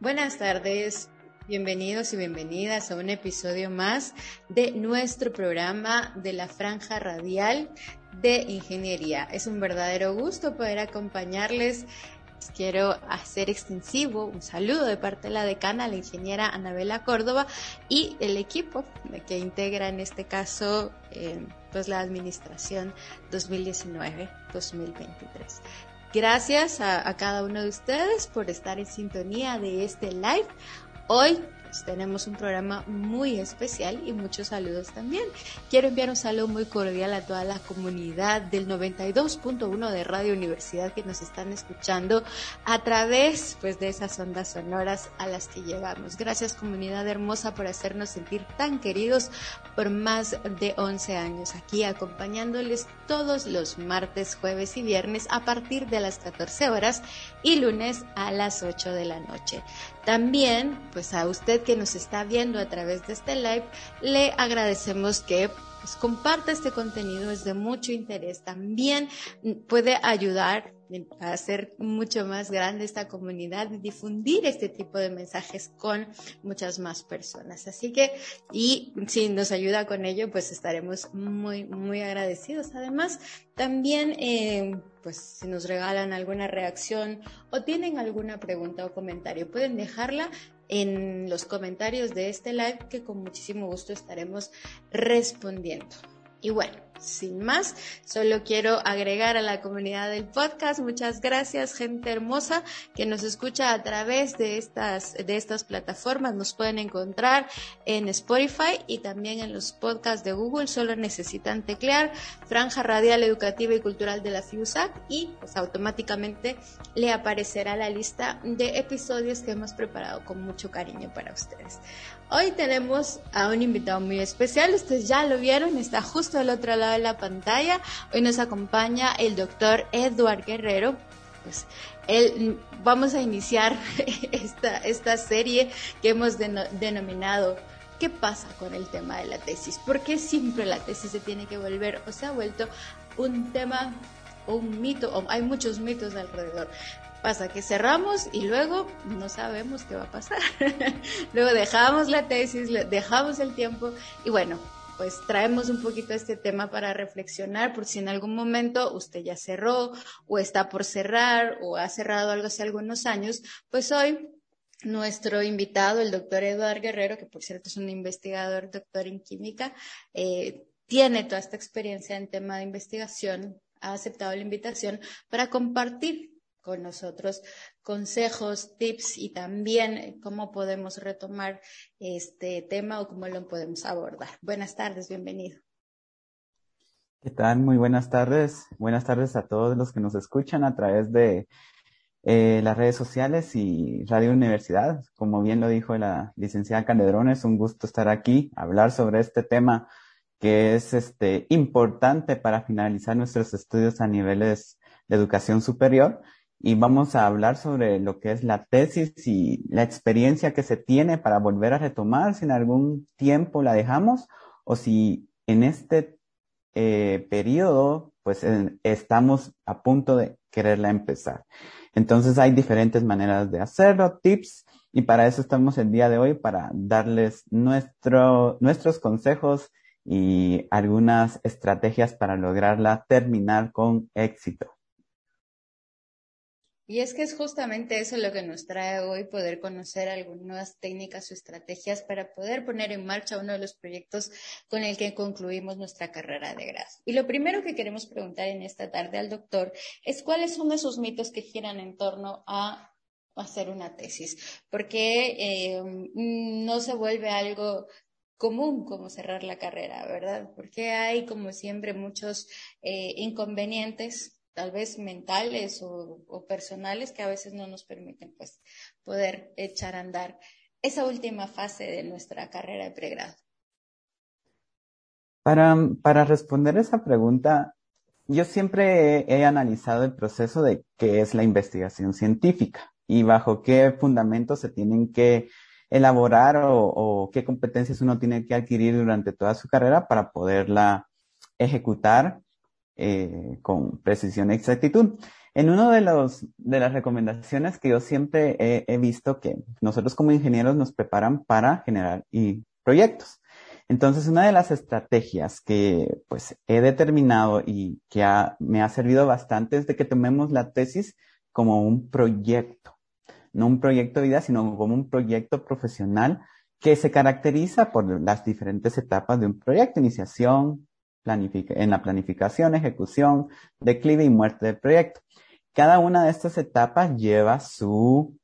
Buenas tardes, bienvenidos y bienvenidas a un episodio más de nuestro programa de la Franja Radial de Ingeniería. Es un verdadero gusto poder acompañarles. Quiero hacer extensivo un saludo de parte de la decana, la ingeniera Anabela Córdoba y el equipo que integra en este caso eh, pues la administración 2019-2023. Gracias a, cada uno de ustedes por estar en sintonía de este live. Hoy pues, tenemos un programa muy especial y muchos saludos también. Quiero enviar un saludo muy cordial a toda la comunidad del 92.1 de Radio Universidad que nos están escuchando a través pues, de esas ondas sonoras a las que llegamos. Gracias comunidad hermosa por hacernos sentir tan queridos por más de 11 años aquí acompañándoles todos los martes, jueves y viernes a partir de las 14 horas y lunes a las 8 de la noche. También, pues a usted que nos está viendo a través de este live, le agradecemos que pues, comparta este contenido, es de mucho interés. También puede ayudar hacer mucho más grande esta comunidad y difundir este tipo de mensajes con muchas más personas. Así que, y si nos ayuda con ello, pues estaremos muy, muy agradecidos. Además, también, eh, pues si nos regalan alguna reacción o tienen alguna pregunta o comentario, pueden dejarla en los comentarios de este live que con muchísimo gusto estaremos respondiendo. Y bueno, sin más, solo quiero agregar a la comunidad del podcast, muchas gracias, gente hermosa que nos escucha a través de estas, de estas plataformas. Nos pueden encontrar en Spotify y también en los podcasts de Google. Solo necesitan teclear Franja Radial Educativa y Cultural de la FIUSAC y pues automáticamente le aparecerá la lista de episodios que hemos preparado con mucho cariño para ustedes. Hoy tenemos a un invitado muy especial, ustedes ya lo vieron, está justo al otro lado de la pantalla. Hoy nos acompaña el doctor Edward Guerrero. Pues él, vamos a iniciar esta, esta serie que hemos denominado ¿Qué pasa con el tema de la tesis? ¿Por qué siempre la tesis se tiene que volver o se ha vuelto un tema un mito, o hay muchos mitos alrededor? Pasa que cerramos y luego no sabemos qué va a pasar. luego dejamos la tesis, dejamos el tiempo y bueno, pues traemos un poquito este tema para reflexionar por si en algún momento usted ya cerró o está por cerrar o ha cerrado algo hace algunos años, pues hoy nuestro invitado, el doctor Eduardo Guerrero, que por cierto es un investigador, doctor en química, eh, tiene toda esta experiencia en tema de investigación, ha aceptado la invitación para compartir nosotros consejos, tips y también cómo podemos retomar este tema o cómo lo podemos abordar. Buenas tardes, bienvenido. ¿Qué tal? Muy buenas tardes. Buenas tardes a todos los que nos escuchan a través de eh, las redes sociales y Radio Universidad. Como bien lo dijo la licenciada Calderón, es un gusto estar aquí, hablar sobre este tema que es este, importante para finalizar nuestros estudios a niveles de educación superior y vamos a hablar sobre lo que es la tesis y la experiencia que se tiene para volver a retomar si en algún tiempo la dejamos o si en este eh, periodo pues estamos a punto de quererla empezar. Entonces hay diferentes maneras de hacerlo, tips, y para eso estamos el día de hoy para darles nuestro, nuestros consejos y algunas estrategias para lograrla terminar con éxito. Y es que es justamente eso lo que nos trae hoy, poder conocer algunas técnicas o estrategias para poder poner en marcha uno de los proyectos con el que concluimos nuestra carrera de grado. Y lo primero que queremos preguntar en esta tarde al doctor es cuáles son esos mitos que giran en torno a hacer una tesis, porque eh, no se vuelve algo común como cerrar la carrera, ¿verdad? Porque hay, como siempre, muchos eh, inconvenientes tal vez mentales o, personales que a veces no nos permiten pues poder echar a andar esa última fase de nuestra carrera de pregrado. Para, para responder esa pregunta, yo siempre he, analizado el proceso de qué es la investigación científica y bajo qué fundamentos se tienen que elaborar o, o, qué competencias uno tiene que adquirir durante toda su carrera para poderla ejecutar eh, con precisión y exactitud. En uno de de las recomendaciones que yo siempre he, visto que nosotros como ingenieros nos preparan para generar y proyectos. Entonces, una de las estrategias que pues he determinado y que me ha servido bastante es de que tomemos la tesis como un proyecto, no un proyecto de vida, sino como un proyecto profesional que se caracteriza por las diferentes etapas de un proyecto, iniciación, en la planificación, ejecución, declive y muerte del proyecto. Cada una de estas etapas lleva su,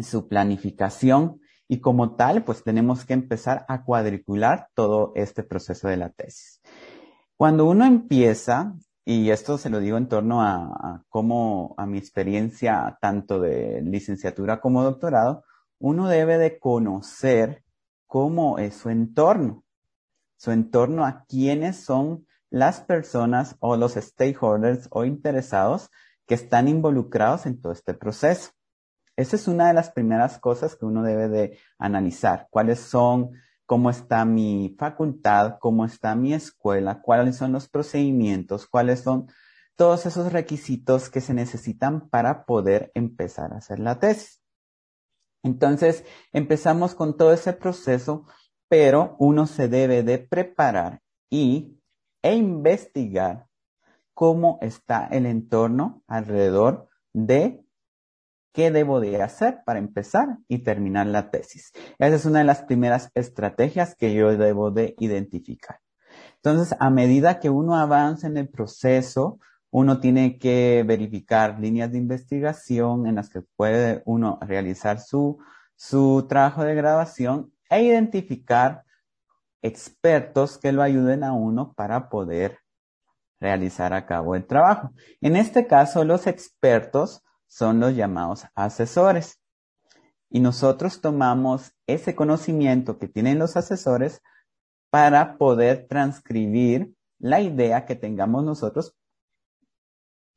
su planificación y como tal, pues tenemos que empezar a cuadricular todo este proceso de la tesis. Cuando uno empieza, y esto se lo digo en torno a, cómo, a mi experiencia tanto de licenciatura como doctorado, uno debe de conocer cómo es su entorno su entorno a quiénes son las personas o los stakeholders o interesados que están involucrados en todo este proceso. Esa es una de las primeras cosas que uno debe de analizar. ¿Cuáles son, cómo está mi facultad, cómo está mi escuela, cuáles son los procedimientos, cuáles son todos esos requisitos que se necesitan para poder empezar a hacer la tesis? Entonces, empezamos con todo ese proceso pero uno se debe de preparar y, e investigar cómo está el entorno alrededor de qué debo de hacer para empezar y terminar la tesis. Esa es una de las primeras estrategias que yo debo de identificar. Entonces, a medida que uno avanza en el proceso, uno tiene que verificar líneas de investigación en las que puede uno realizar su, su trabajo de grabación e identificar expertos que lo ayuden a uno para poder realizar a cabo el trabajo. En este caso, los expertos son los llamados asesores. Y nosotros tomamos ese conocimiento que tienen los asesores para poder transcribir la idea que tengamos nosotros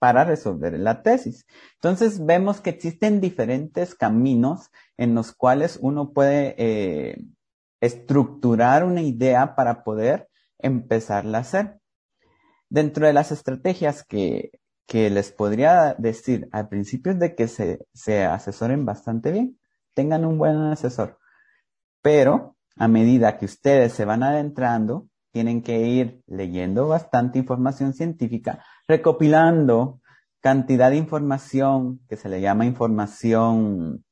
para resolver la tesis. Entonces vemos que existen diferentes caminos en los cuales uno puede eh, estructurar una idea para poder empezarla a hacer. Dentro de las estrategias que, que les podría decir al principio es de que se, se asesoren bastante bien, tengan un buen asesor. Pero a medida que ustedes se van adentrando, tienen que ir leyendo bastante información científica, recopilando cantidad de información que se le llama información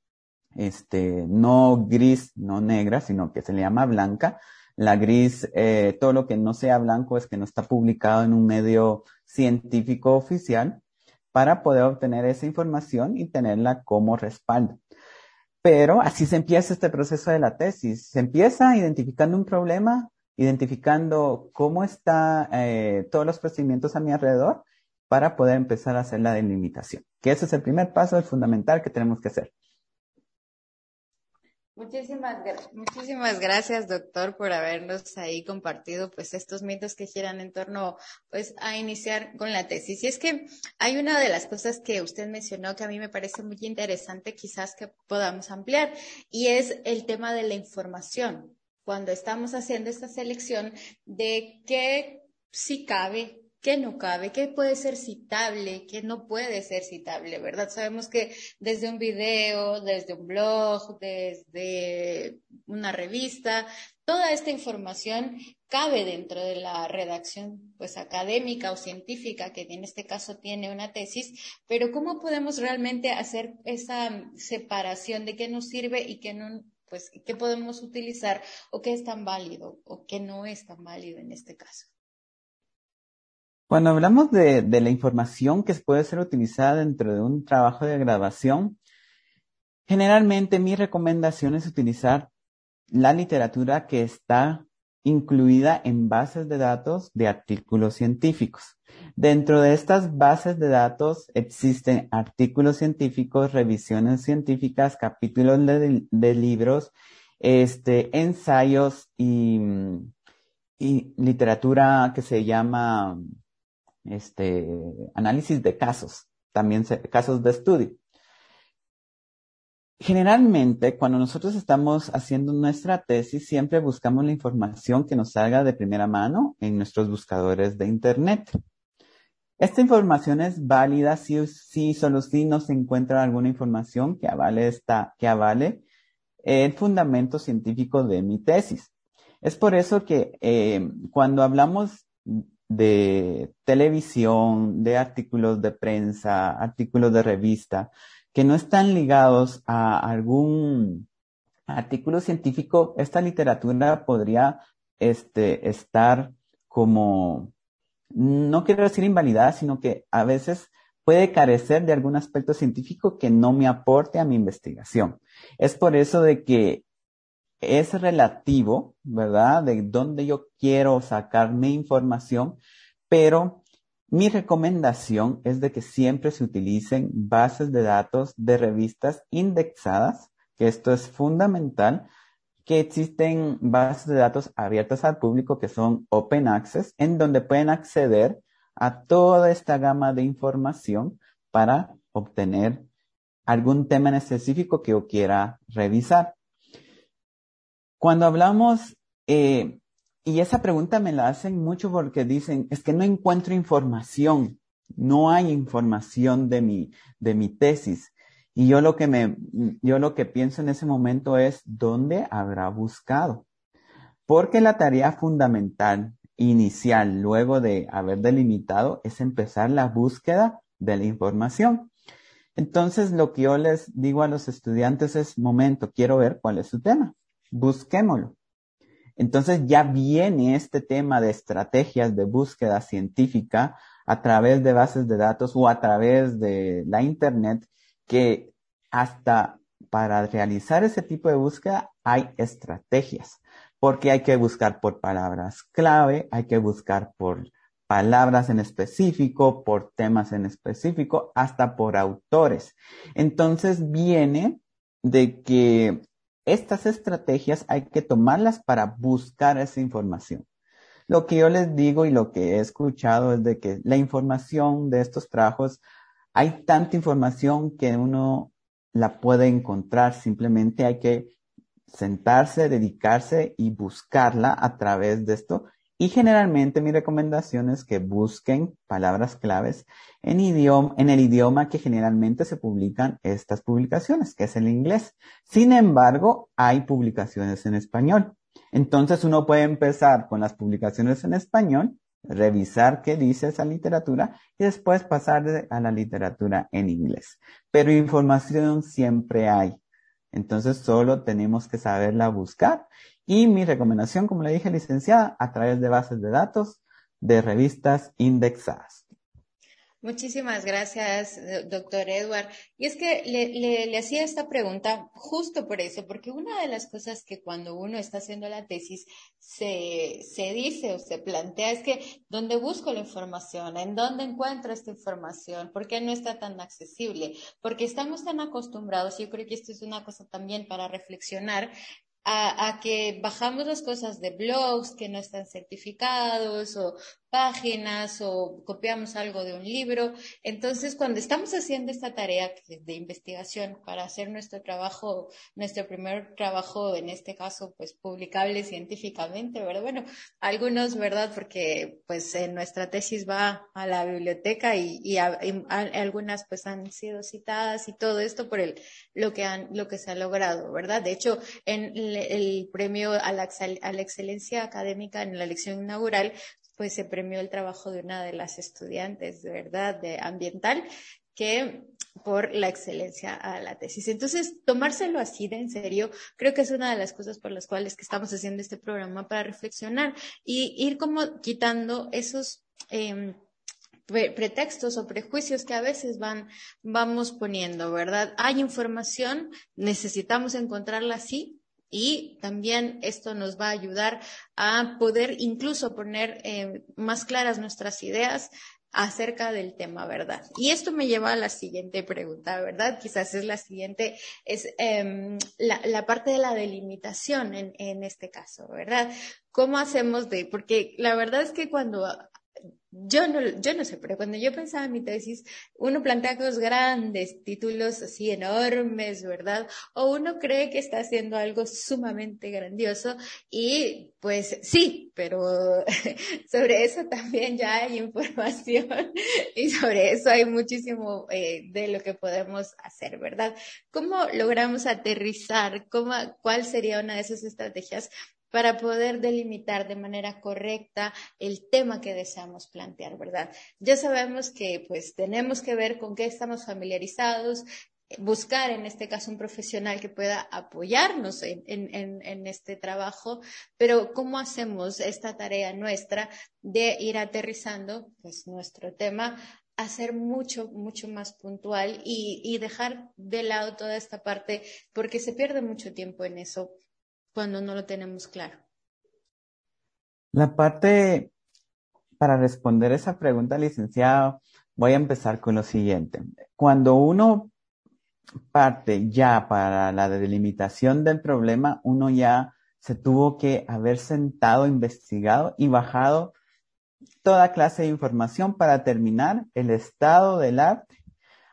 este, no gris, no negra, sino que se le llama blanca. La gris, eh, todo lo que no sea blanco es que no está publicado en un medio científico oficial para poder obtener esa información y tenerla como respaldo. Pero así se empieza este proceso de la tesis. Se empieza identificando un problema, identificando cómo están eh, todos los procedimientos a mi alrededor para poder empezar a hacer la delimitación. Que ese es el primer paso, el fundamental que tenemos que hacer. Muchísimas, muchísimas gracias, doctor, por habernos ahí compartido pues estos mitos que giran en torno pues a iniciar con la tesis. Y es que hay una de las cosas que usted mencionó que a mí me parece muy interesante, quizás que podamos ampliar, y es el tema de la información cuando estamos haciendo esta selección de qué sí cabe, qué no cabe, qué puede ser citable, qué no puede ser citable, ¿verdad? Sabemos que desde un video, desde un blog, desde una revista, toda esta información cabe dentro de la redacción pues académica o científica que en este caso tiene una tesis, pero ¿cómo podemos realmente hacer esa separación de qué nos sirve y qué no pues, qué podemos utilizar o qué es tan válido o qué no es tan válido en este caso. Cuando hablamos de, de la información que puede ser utilizada dentro de un trabajo de grabación, generalmente mi recomendación es utilizar la literatura que está incluida en bases de datos de artículos científicos. Dentro de estas bases de datos existen artículos científicos, revisiones científicas, capítulos de, libros, este, ensayos y, y, literatura que se llama este, análisis de casos, también casos de estudio. Generalmente, cuando nosotros estamos haciendo nuestra tesis, siempre buscamos la información que nos salga de primera mano en nuestros buscadores de Internet. Esta información es válida si, si solo si no se encuentra alguna información que avale, esta, que avale el fundamento científico de mi tesis. Es por eso que eh, cuando hablamos de televisión, de artículos de prensa, artículos de revista, que no están ligados a algún artículo científico, esta literatura podría este, estar como, no quiero decir invalidada, sino que a veces puede carecer de algún aspecto científico que no me aporte a mi investigación. Es por eso de que es relativo, ¿verdad? De dónde yo quiero sacar mi información, pero mi recomendación es de que siempre se utilicen bases de datos de revistas indexadas, que esto es fundamental, que existen bases de datos abiertas al público que son open access, en donde pueden acceder a toda esta gama de información para obtener algún tema en específico que yo quiera revisar. Cuando hablamos, eh, y esa pregunta me la hacen mucho porque dicen, es que no encuentro información, no hay información de mi, de mi tesis. Y yo lo que me, yo lo que pienso en ese momento es, ¿dónde habrá buscado? Porque la tarea fundamental inicial, luego de haber delimitado, es empezar la búsqueda de la información. Entonces, lo que yo les digo a los estudiantes es, momento, quiero ver cuál es su tema. Busquémoslo. Entonces ya viene este tema de estrategias de búsqueda científica a través de bases de datos o a través de la Internet que hasta para realizar ese tipo de búsqueda hay estrategias, porque hay que buscar por palabras clave, hay que buscar por palabras en específico, por temas en específico, hasta por autores. Entonces viene de que estas estrategias hay que tomarlas para buscar esa información. Lo que yo les digo y lo que he escuchado es de que la información de estos trabajos hay tanta información que uno la puede encontrar, simplemente hay que sentarse, dedicarse y buscarla a través de esto. Y generalmente mi recomendación es que busquen palabras claves en, idioma, en el idioma que generalmente se publican estas publicaciones, que es el inglés. Sin embargo, hay publicaciones en español. Entonces uno puede empezar con las publicaciones en español revisar qué dice esa literatura y después pasar a la literatura en inglés. Pero información siempre hay. Entonces solo tenemos que saberla buscar. Y mi recomendación, como le dije, licenciada, a través de bases de datos de revistas indexadas. Muchísimas gracias, doctor Edward. Y es que le, hacía esta pregunta justo por eso, porque una de las cosas que cuando uno está haciendo la tesis se, se dice o se plantea es que ¿dónde busco la información? ¿En dónde encuentro esta información? ¿Por qué no está tan accesible? Porque estamos tan acostumbrados, yo creo que esto es una cosa también para reflexionar, a, a, que bajamos las cosas de blogs que no están certificados o páginas o copiamos algo de un libro. Entonces, cuando estamos haciendo esta tarea de investigación para hacer nuestro trabajo, nuestro primer trabajo, en este caso, pues publicable científicamente, ¿verdad? Bueno, algunos, ¿verdad? Porque pues en nuestra tesis va a la biblioteca y, y, algunas pues han sido citadas y todo esto por el, lo que han, lo que se ha logrado, ¿verdad? De hecho, en el, el premio a la, a la excelencia académica en la lección inaugural, pues se premió el trabajo de una de las estudiantes, de verdad, de ambiental, que por la excelencia a la tesis. Entonces, tomárselo así de en serio, creo que es una de las cosas por las cuales que estamos haciendo este programa para reflexionar y ir como quitando esos eh, pretextos o prejuicios que a veces van, vamos poniendo, ¿verdad? Hay información, necesitamos encontrarla así, y también esto nos va a ayudar a poder incluso poner eh, más claras nuestras ideas acerca del tema, ¿verdad? Y esto me lleva a la siguiente pregunta, ¿verdad? Quizás es la siguiente, es em, la, la, parte de la delimitación en, en este caso, ¿verdad? ¿Cómo hacemos de, porque la verdad es que cuando yo no, yo no sé, pero cuando yo pensaba en mi tesis, uno plantea cosas grandes, títulos así enormes, ¿verdad? O uno cree que está haciendo algo sumamente grandioso y pues sí, pero sobre eso también ya hay información y sobre eso hay muchísimo eh, de lo que podemos hacer, ¿verdad? ¿Cómo logramos aterrizar? ¿Cómo, ¿Cuál sería una de esas estrategias para poder delimitar de manera correcta el tema que deseamos plantear, ¿verdad? Ya sabemos que pues tenemos que ver con qué estamos familiarizados, buscar en este caso un profesional que pueda apoyarnos en, este trabajo, pero ¿cómo hacemos esta tarea nuestra de ir aterrizando pues nuestro tema a ser mucho, mucho más puntual y dejar de lado toda esta parte porque se pierde mucho tiempo en eso cuando no lo tenemos claro? La parte, para responder esa pregunta, licenciado, voy a empezar con lo siguiente. Cuando uno parte ya para la delimitación del problema, uno ya se tuvo que haber sentado, investigado y bajado toda clase de información para terminar el estado del arte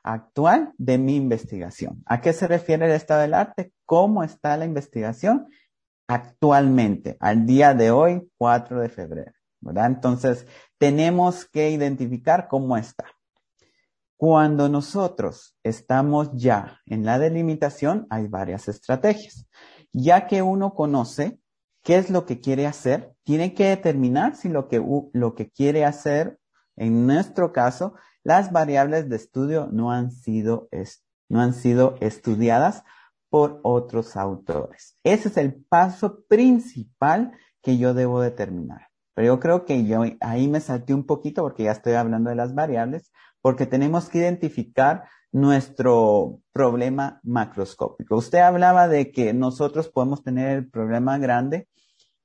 actual de mi investigación. ¿A qué se refiere el estado del arte? ¿Cómo está la investigación? Actualmente, al día de hoy, 4 de febrero, ¿verdad? Entonces, tenemos que identificar cómo está. Cuando nosotros estamos ya en la delimitación, hay varias estrategias. Ya que uno conoce qué es lo que quiere hacer, tiene que determinar si lo que, lo que quiere hacer, en nuestro caso, las variables de estudio no han sido, no han sido estudiadas por otros autores. Ese es el paso principal que yo debo determinar. Pero yo creo que yo ahí me salté un poquito porque ya estoy hablando de las variables, porque tenemos que identificar nuestro problema macroscópico. Usted hablaba de que nosotros podemos tener el problema grande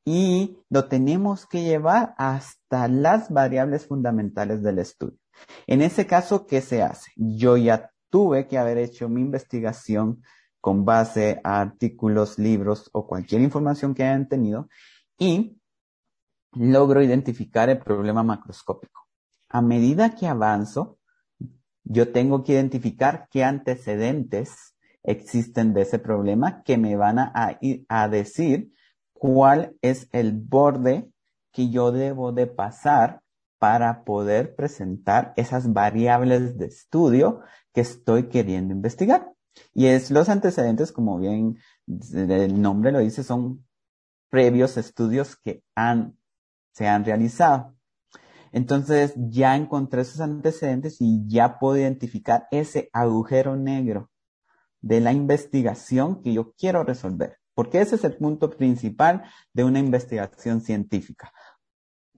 y lo tenemos que llevar hasta las variables fundamentales del estudio. En ese caso, ¿qué se hace? Yo ya tuve que haber hecho mi investigación con base a artículos, libros o cualquier información que hayan tenido y logro identificar el problema macroscópico. A medida que avanzo, yo tengo que identificar qué antecedentes existen de ese problema que me van a, a decir cuál es el borde que yo debo de pasar para poder presentar esas variables de estudio que estoy queriendo investigar. Y es los antecedentes, como bien el nombre lo dice, son previos estudios que han, se han realizado. Entonces ya encontré esos antecedentes y ya puedo identificar ese agujero negro de la investigación que yo quiero resolver. Porque ese es el punto principal de una investigación científica.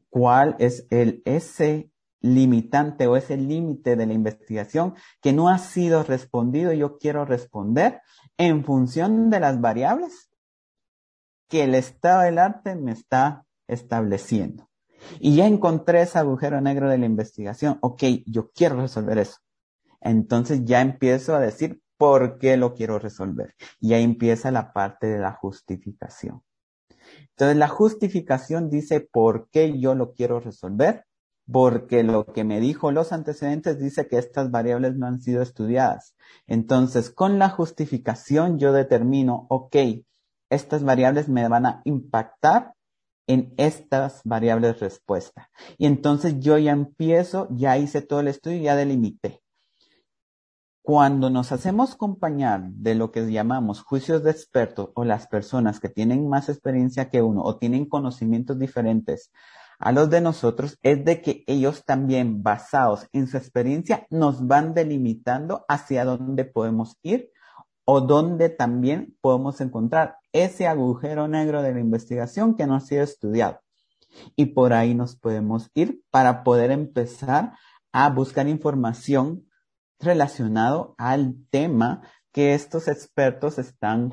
¿Cuál es el, ese limitante o ese límite de la investigación que no ha sido respondido, yo quiero responder en función de las variables que el estado del arte me está estableciendo. Y ya encontré ese agujero negro de la investigación. Ok, yo quiero resolver eso. Entonces ya empiezo a decir por qué lo quiero resolver. Y ahí empieza la parte de la justificación. Entonces la justificación dice por qué yo lo quiero resolver porque lo que me dijo los antecedentes dice que estas variables no han sido estudiadas. Entonces, con la justificación yo determino, ok, estas variables me van a impactar en estas variables respuesta. Y entonces yo ya empiezo, ya hice todo el estudio, ya delimité. Cuando nos hacemos acompañar de lo que llamamos juicios de expertos o las personas que tienen más experiencia que uno o tienen conocimientos diferentes a los de nosotros es de que ellos también, basados en su experiencia, nos van delimitando hacia dónde podemos ir o dónde también podemos encontrar ese agujero negro de la investigación que no ha sido estudiado. Y por ahí nos podemos ir para poder empezar a buscar información relacionado al tema que estos expertos están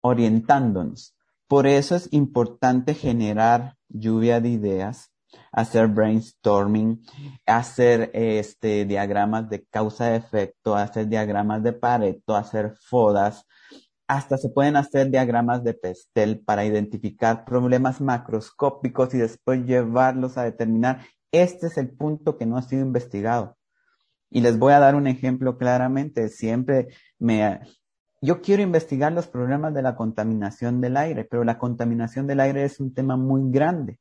orientándonos. Por eso es importante generar lluvia de ideas, hacer brainstorming, hacer este diagramas de causa-efecto, hacer diagramas de Pareto, hacer fodas, hasta se pueden hacer diagramas de Pestel para identificar problemas macroscópicos y después llevarlos a determinar este es el punto que no ha sido investigado. Y les voy a dar un ejemplo claramente. Siempre me, yo quiero investigar los problemas de la contaminación del aire, pero la contaminación del aire es un tema muy grande.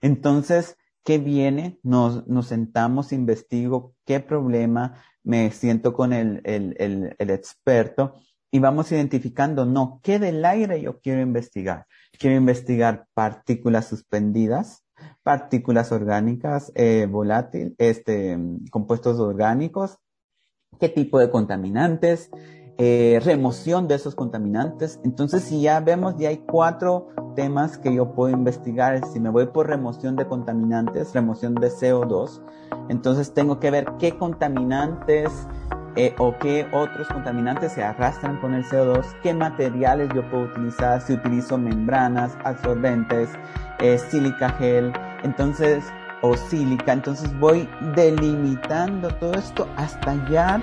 Entonces, ¿qué viene? Nos, nos sentamos, investigo qué problema, me siento con el, el, el, experto y vamos identificando, no, ¿qué del aire yo quiero investigar? Quiero investigar partículas suspendidas, partículas orgánicas, eh, volátiles, este, compuestos orgánicos, qué tipo de contaminantes, eh, remoción de esos contaminantes. Entonces, si ya vemos, ya hay cuatro temas que yo puedo investigar. Si me voy por remoción de contaminantes, remoción de CO2, entonces tengo que ver qué contaminantes eh, o qué otros contaminantes se arrastran con el CO2, qué materiales yo puedo utilizar, si utilizo membranas, absorbentes, eh, sílica gel, entonces, o sílica, entonces voy delimitando todo esto hasta ya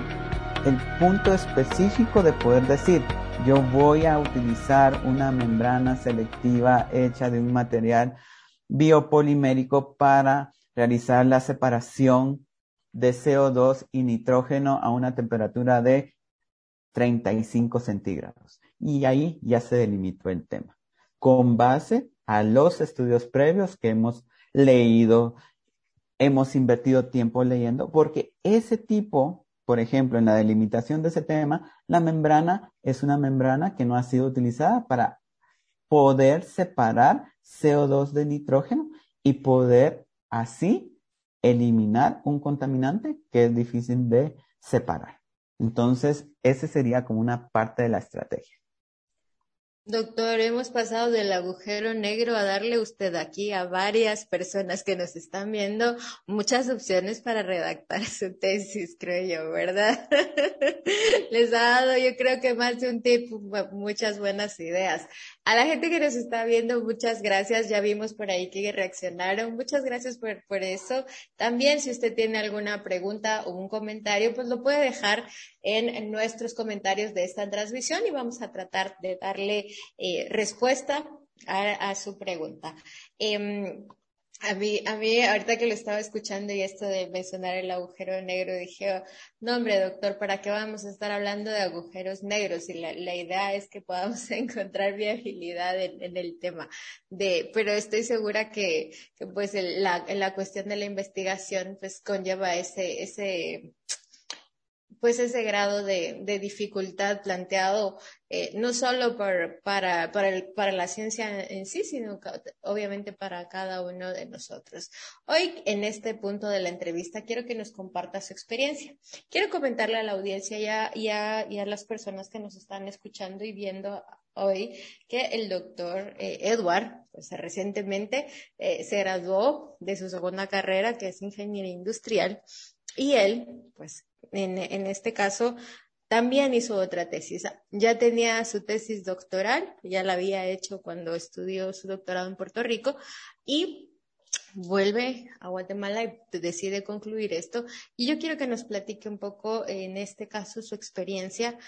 el punto específico de poder decir, yo voy a utilizar una membrana selectiva hecha de un material biopolimérico para realizar la separación de CO2 y nitrógeno a una temperatura de 35 centígrados. Y ahí ya se delimitó el tema. Con base a los estudios previos que hemos leído, hemos invertido tiempo leyendo, porque ese tipo por ejemplo, en la delimitación de ese tema, la membrana es una membrana que no ha sido utilizada para poder separar CO2 de nitrógeno y poder así eliminar un contaminante que es difícil de separar. Entonces, ese sería como una parte de la estrategia. Doctor, hemos pasado del agujero negro a darle usted aquí a varias personas que nos están viendo muchas opciones para redactar su tesis, creo yo, ¿verdad? Les ha dado, yo creo que más de un tip, muchas buenas ideas. A la gente que nos está viendo, muchas gracias. Ya vimos por ahí que reaccionaron. Muchas gracias por, por eso. También, si usted tiene alguna pregunta o un comentario, pues lo puede dejar en, nuestros comentarios de esta transmisión y vamos a tratar de darle eh, respuesta a, su pregunta. Em, a mí, a mí, ahorita que lo estaba escuchando y esto de mencionar el agujero negro, dije, no hombre, doctor, ¿para qué vamos a estar hablando de agujeros negros? Y la, la idea es que podamos encontrar viabilidad en, el tema de, pero estoy segura que, que pues la, la cuestión de la investigación pues conlleva ese, ese, pues ese grado de, de dificultad planteado eh, no solo por, para, para, el, para la ciencia en sí, sino obviamente para cada uno de nosotros. Hoy, en este punto de la entrevista, quiero que nos comparta su experiencia. Quiero comentarle a la audiencia y a, y a, y a las personas que nos están escuchando y viendo hoy que el doctor eh, Edward, pues recientemente eh, se graduó de su segunda carrera, que es ingeniería industrial, y él, pues en, este caso, también hizo otra tesis. Ya tenía su tesis doctoral, ya la había hecho cuando estudió su doctorado en Puerto Rico y vuelve a Guatemala y decide concluir esto. Y yo quiero que nos platique un poco, en este caso, su experiencia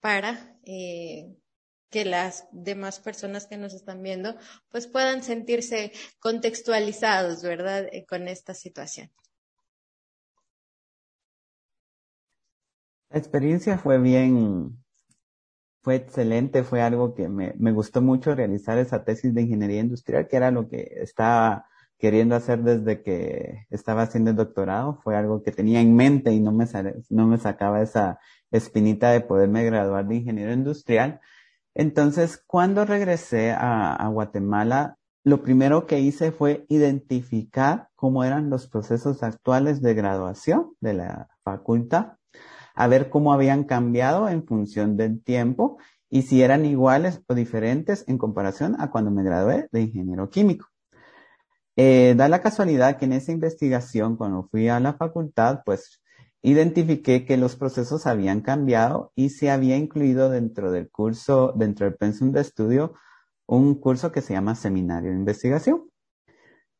para eh, que las demás personas que nos están viendo pues puedan sentirse contextualizados, ¿verdad?, eh, con esta situación. La experiencia fue bien, fue excelente, fue algo que me, gustó mucho realizar esa tesis de ingeniería industrial, que era lo que estaba queriendo hacer desde que estaba haciendo el doctorado, fue algo que tenía en mente y no me, no me sacaba esa espinita de poderme graduar de ingeniero industrial. Entonces, cuando regresé a Guatemala, lo primero que hice fue identificar cómo eran los procesos actuales de graduación de la facultad a ver cómo habían cambiado en función del tiempo y si eran iguales o diferentes en comparación a cuando me gradué de ingeniero químico. Eh, da la casualidad que en esa investigación, cuando fui a la facultad, pues identifiqué que los procesos habían cambiado y se había incluido dentro del curso, dentro del pensum de estudio, un curso que se llama Seminario de Investigación.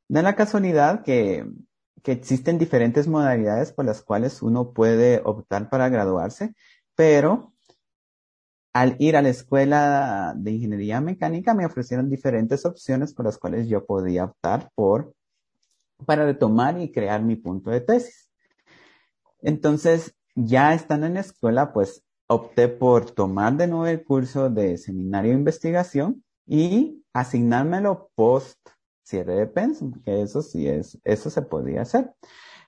Da la casualidad que que existen diferentes modalidades por las cuales uno puede optar para graduarse, pero al ir a la escuela de ingeniería mecánica me ofrecieron diferentes opciones por las cuales yo podía optar por para retomar y crear mi punto de tesis. Entonces, ya estando en la escuela, pues opté por tomar de nuevo el curso de seminario de investigación y asignármelo post cierre de pensum, que eso sí es, eso se podía hacer.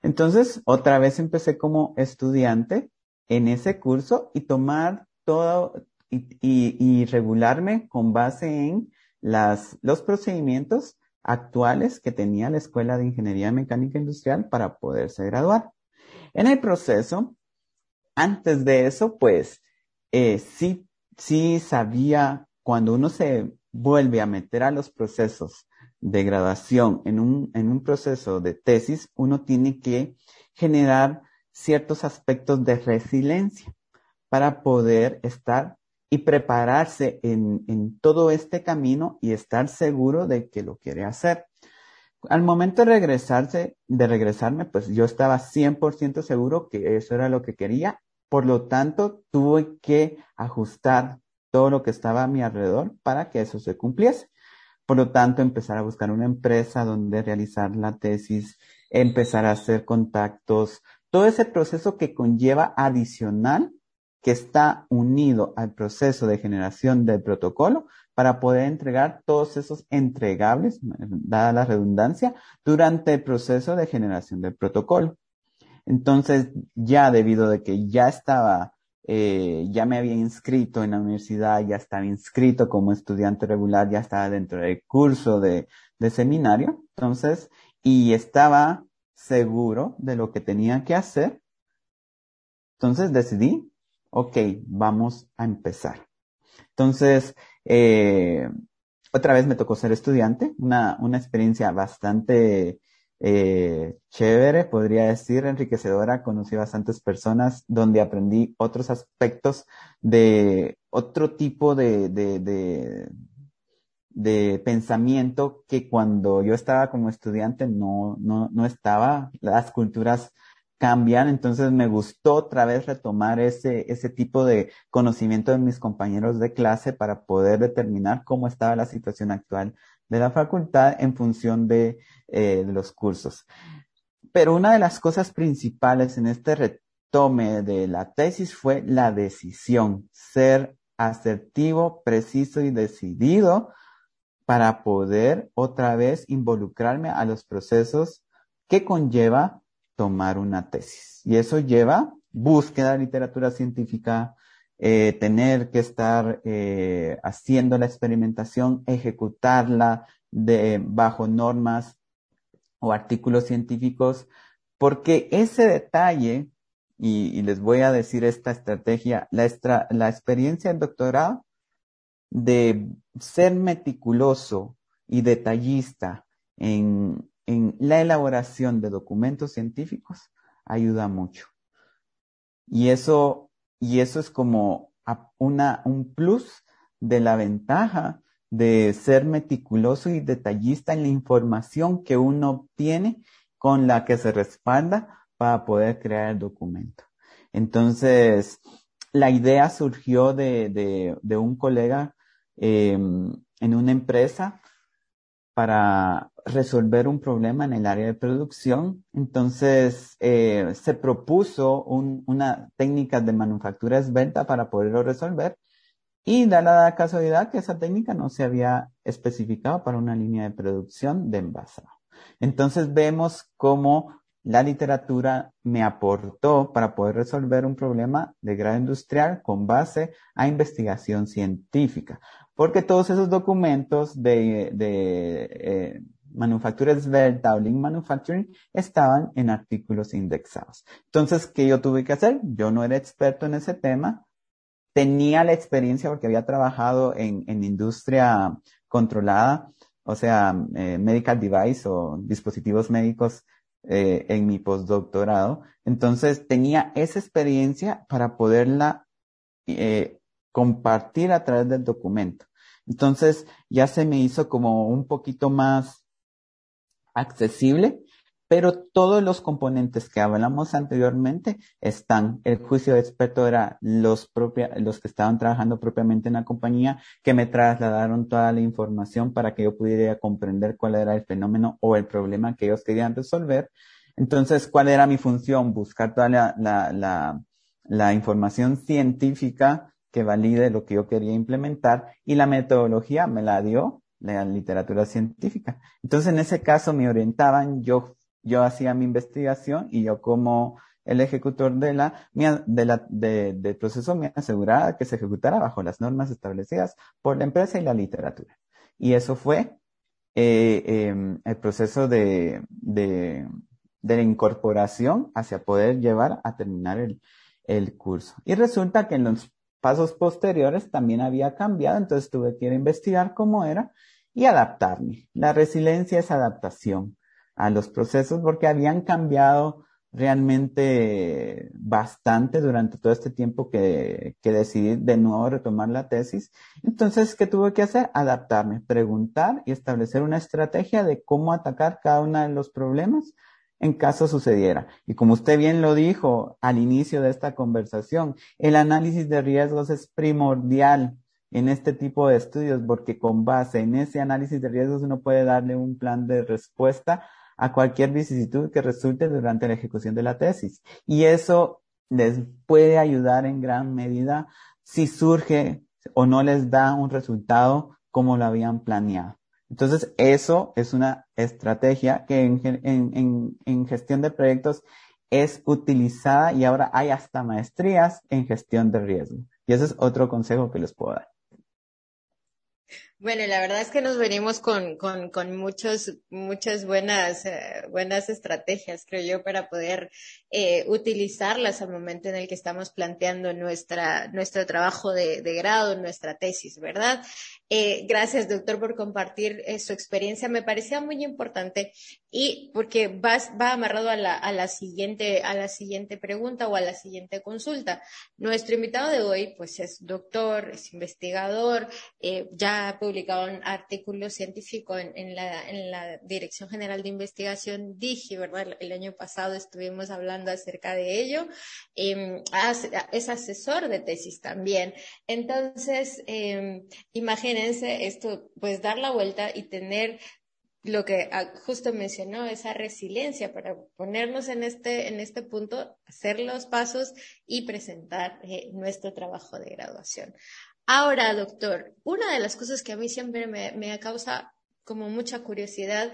Entonces, otra vez empecé como estudiante en ese curso y tomar todo y, y, regularme con base en las, los procedimientos actuales que tenía la Escuela de Ingeniería Mecánica Industrial para poderse graduar. En el proceso, antes de eso, pues, eh, sí, sí sabía cuando uno se vuelve a meter a los procesos de graduación en un, en un proceso de tesis, uno tiene que generar ciertos aspectos de resiliencia para poder estar y prepararse en, en todo este camino y estar seguro de que lo quiere hacer. Al momento de regresarse, de regresarme, pues yo estaba 100% seguro que eso era lo que quería. Por lo tanto, tuve que ajustar todo lo que estaba a mi alrededor para que eso se cumpliese. Por lo tanto, empezar a buscar una empresa donde realizar la tesis, empezar a hacer contactos, todo ese proceso que conlleva adicional que está unido al proceso de generación del protocolo para poder entregar todos esos entregables, dada la redundancia, durante el proceso de generación del protocolo. Entonces, ya debido de que ya estaba, eh, ya me había inscrito en la universidad, ya estaba inscrito como estudiante regular, ya estaba dentro del curso de, de seminario, entonces, y estaba seguro de lo que tenía que hacer, entonces decidí ok, vamos a empezar. Entonces, eh, otra vez me tocó ser estudiante, una, una experiencia bastante eh, chévere, podría decir, enriquecedora. Conocí bastantes personas donde aprendí otros aspectos de otro tipo de, de, de, de pensamiento que cuando yo estaba como estudiante no, no, no estaba. Las culturas cambian, entonces me gustó otra vez retomar ese, ese tipo de conocimiento de mis compañeros de clase para poder determinar cómo estaba la situación actual de la facultad en función de, eh, de los cursos. Pero una de las cosas principales en este retome de la tesis fue la decisión, ser asertivo, preciso y decidido para poder otra vez involucrarme a los procesos que conlleva tomar una tesis. Y eso lleva búsqueda de literatura científica, eh, tener que estar eh, haciendo la experimentación, ejecutarla de, bajo normas o artículos científicos, porque ese detalle, y, les voy a decir esta estrategia, la, la experiencia del doctorado de ser meticuloso y detallista en, en la elaboración de documentos científicos ayuda mucho. Y eso, y eso es como una, un plus de la ventaja de ser meticuloso y detallista en la información que uno obtiene con la que se respalda para poder crear el documento. Entonces, la idea surgió de, de, de un colega eh, en una empresa para resolver un problema en el área de producción. Entonces, eh, se propuso una técnica de manufactura esbelta para poderlo resolver y da la casualidad que esa técnica no se había especificado para una línea de producción de envasado. Entonces, vemos cómo la literatura me aportó para poder resolver un problema de grado industrial con base a investigación científica porque todos esos documentos de, de eh, manufactura esbelta Manufacturing estaban en artículos indexados. Entonces, ¿qué yo tuve que hacer? Yo no era experto en ese tema, tenía la experiencia porque había trabajado en, en industria controlada, o sea, eh, medical device o dispositivos médicos eh, en mi postdoctorado. Entonces, tenía esa experiencia para poderla eh, compartir a través del documento. Entonces ya se me hizo como un poquito más accesible pero todos los componentes que hablamos anteriormente están. El juicio de experto era los propia, los que estaban trabajando propiamente en la compañía, que me trasladaron toda la información para que yo pudiera comprender cuál era el fenómeno o el problema que ellos querían resolver. Entonces, ¿cuál era mi función? Buscar toda la, la, la, la información científica que valide lo que yo quería implementar y la metodología me la dio la literatura científica. Entonces, en ese caso me orientaban, yo, yo hacía mi investigación y yo como el ejecutor de la, de la, de, del proceso me aseguraba que se ejecutara bajo las normas establecidas por la empresa y la literatura. Y eso fue eh, eh, el proceso de, de, de la incorporación hacia poder llevar a terminar el, el curso. Y resulta que en los pasos posteriores también había cambiado, entonces tuve que ir a investigar cómo era y adaptarme. La resiliencia es adaptación a los procesos porque habían cambiado realmente bastante durante todo este tiempo que, que decidí de nuevo retomar la tesis. Entonces, ¿qué tuve que hacer? Adaptarme, preguntar y establecer una estrategia de cómo atacar cada uno de los problemas en caso sucediera. Y como usted bien lo dijo al inicio de esta conversación, el análisis de riesgos es primordial en este tipo de estudios porque con base en ese análisis de riesgos uno puede darle un plan de respuesta a cualquier vicisitud que resulte durante la ejecución de la tesis. Y eso les puede ayudar en gran medida si surge o no les da un resultado como lo habían planeado. Entonces, eso es una estrategia que en, gestión de proyectos es utilizada y ahora hay hasta maestrías en gestión de riesgo. Y ese es otro consejo que les puedo dar. Bueno, la verdad es que nos venimos con, con, con muchos, muchas buenas, eh, buenas estrategias, creo yo, para poder eh, utilizarlas al momento en el que estamos planteando nuestra, nuestro trabajo de, de grado, nuestra tesis, ¿verdad? Eh, gracias, doctor, por compartir eh, su experiencia. Me parecía muy importante y porque va, va amarrado a la, a la, siguiente, a la siguiente pregunta o a la siguiente consulta. Nuestro invitado de hoy, pues, es doctor, es investigador, eh, ya ha publicado un artículo científico en, en, la, en, la, Dirección General de Investigación DIGI, ¿verdad? El año pasado estuvimos hablando acerca de ello. Em, es asesor de tesis también. Entonces, eh, esto, pues dar la vuelta y tener lo que ah, justo mencionó, esa resiliencia para ponernos en este, en este punto, hacer los pasos y presentar eh, nuestro trabajo de graduación. Ahora, doctor, una de las cosas que a mí siempre me, me causa como mucha curiosidad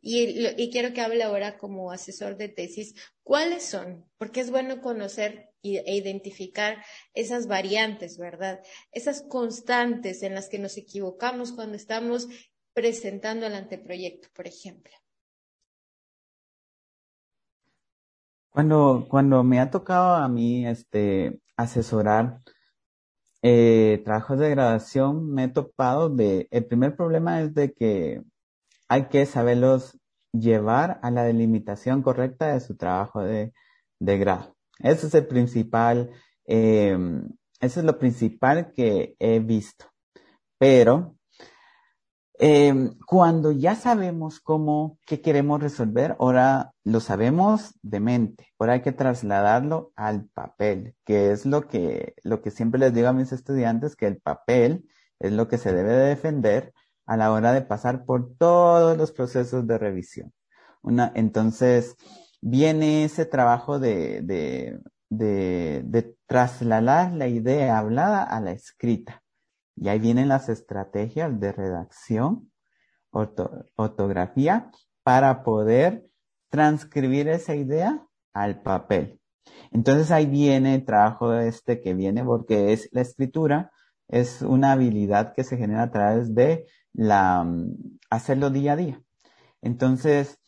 y, quiero que hable ahora como asesor de tesis, ¿cuáles son? Porque es bueno conocer e identificar esas variantes, ¿verdad? Esas constantes en las que nos equivocamos cuando estamos presentando el anteproyecto, por ejemplo. Cuando, cuando me ha tocado a mí este, asesorar eh, trabajos de graduación, me he topado de, el primer problema es de que hay que saberlos llevar a la delimitación correcta de su trabajo de, de grado. Ese es el principal, eh, eso es lo principal que he visto. Pero eh, cuando ya sabemos cómo, qué queremos resolver, ahora lo sabemos de mente. Ahora hay que trasladarlo al papel, que es lo que, lo que siempre les digo a mis estudiantes, que el papel es lo que se debe de defender a la hora de pasar por todos los procesos de revisión. Una, entonces, viene ese trabajo de, de, de, de trasladar la idea hablada a la escrita. Y ahí vienen las estrategias de redacción, ortografía, para poder transcribir esa idea al papel. Entonces ahí viene el trabajo este que viene porque es la escritura, es una habilidad que se genera a través de la, hacerlo día a día. Entonces,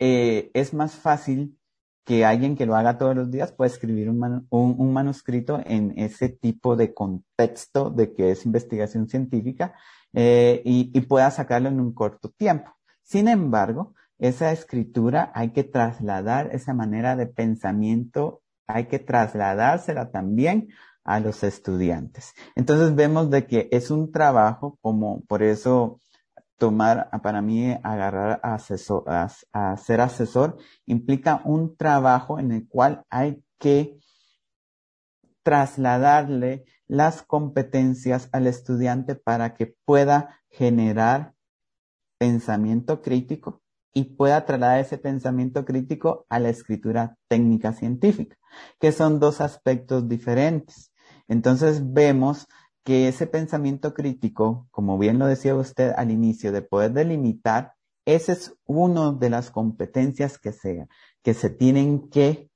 eh, es más fácil que alguien que lo haga todos los días pueda escribir un, un, manuscrito en ese tipo de contexto de que es investigación científica eh, y, y pueda sacarlo en un corto tiempo. Sin embargo, esa escritura hay que trasladar esa manera de pensamiento, hay que trasladársela también a los estudiantes. Entonces vemos de que es un trabajo como, por eso tomar, para mí, agarrar asesor, a, ser asesor implica un trabajo en el cual hay que trasladarle las competencias al estudiante para que pueda generar pensamiento crítico y pueda trasladar ese pensamiento crítico a la escritura técnica científica, que son dos aspectos diferentes. Entonces vemos que ese pensamiento crítico, como bien lo decía usted al inicio, de poder delimitar, ese es uno de las competencias que se, que se tienen que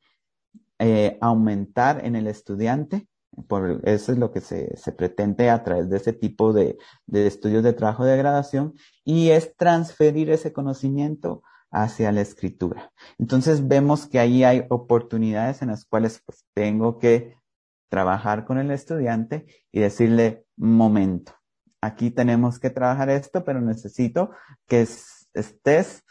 eh, aumentar en el estudiante. Por, eso es lo que se, se pretende a través de ese tipo de, de estudios de trabajo de gradación y es transferir ese conocimiento hacia la escritura. Entonces vemos que ahí hay oportunidades en las cuales pues, tengo que trabajar con el estudiante y decirle, momento, aquí tenemos que trabajar esto, pero necesito que estés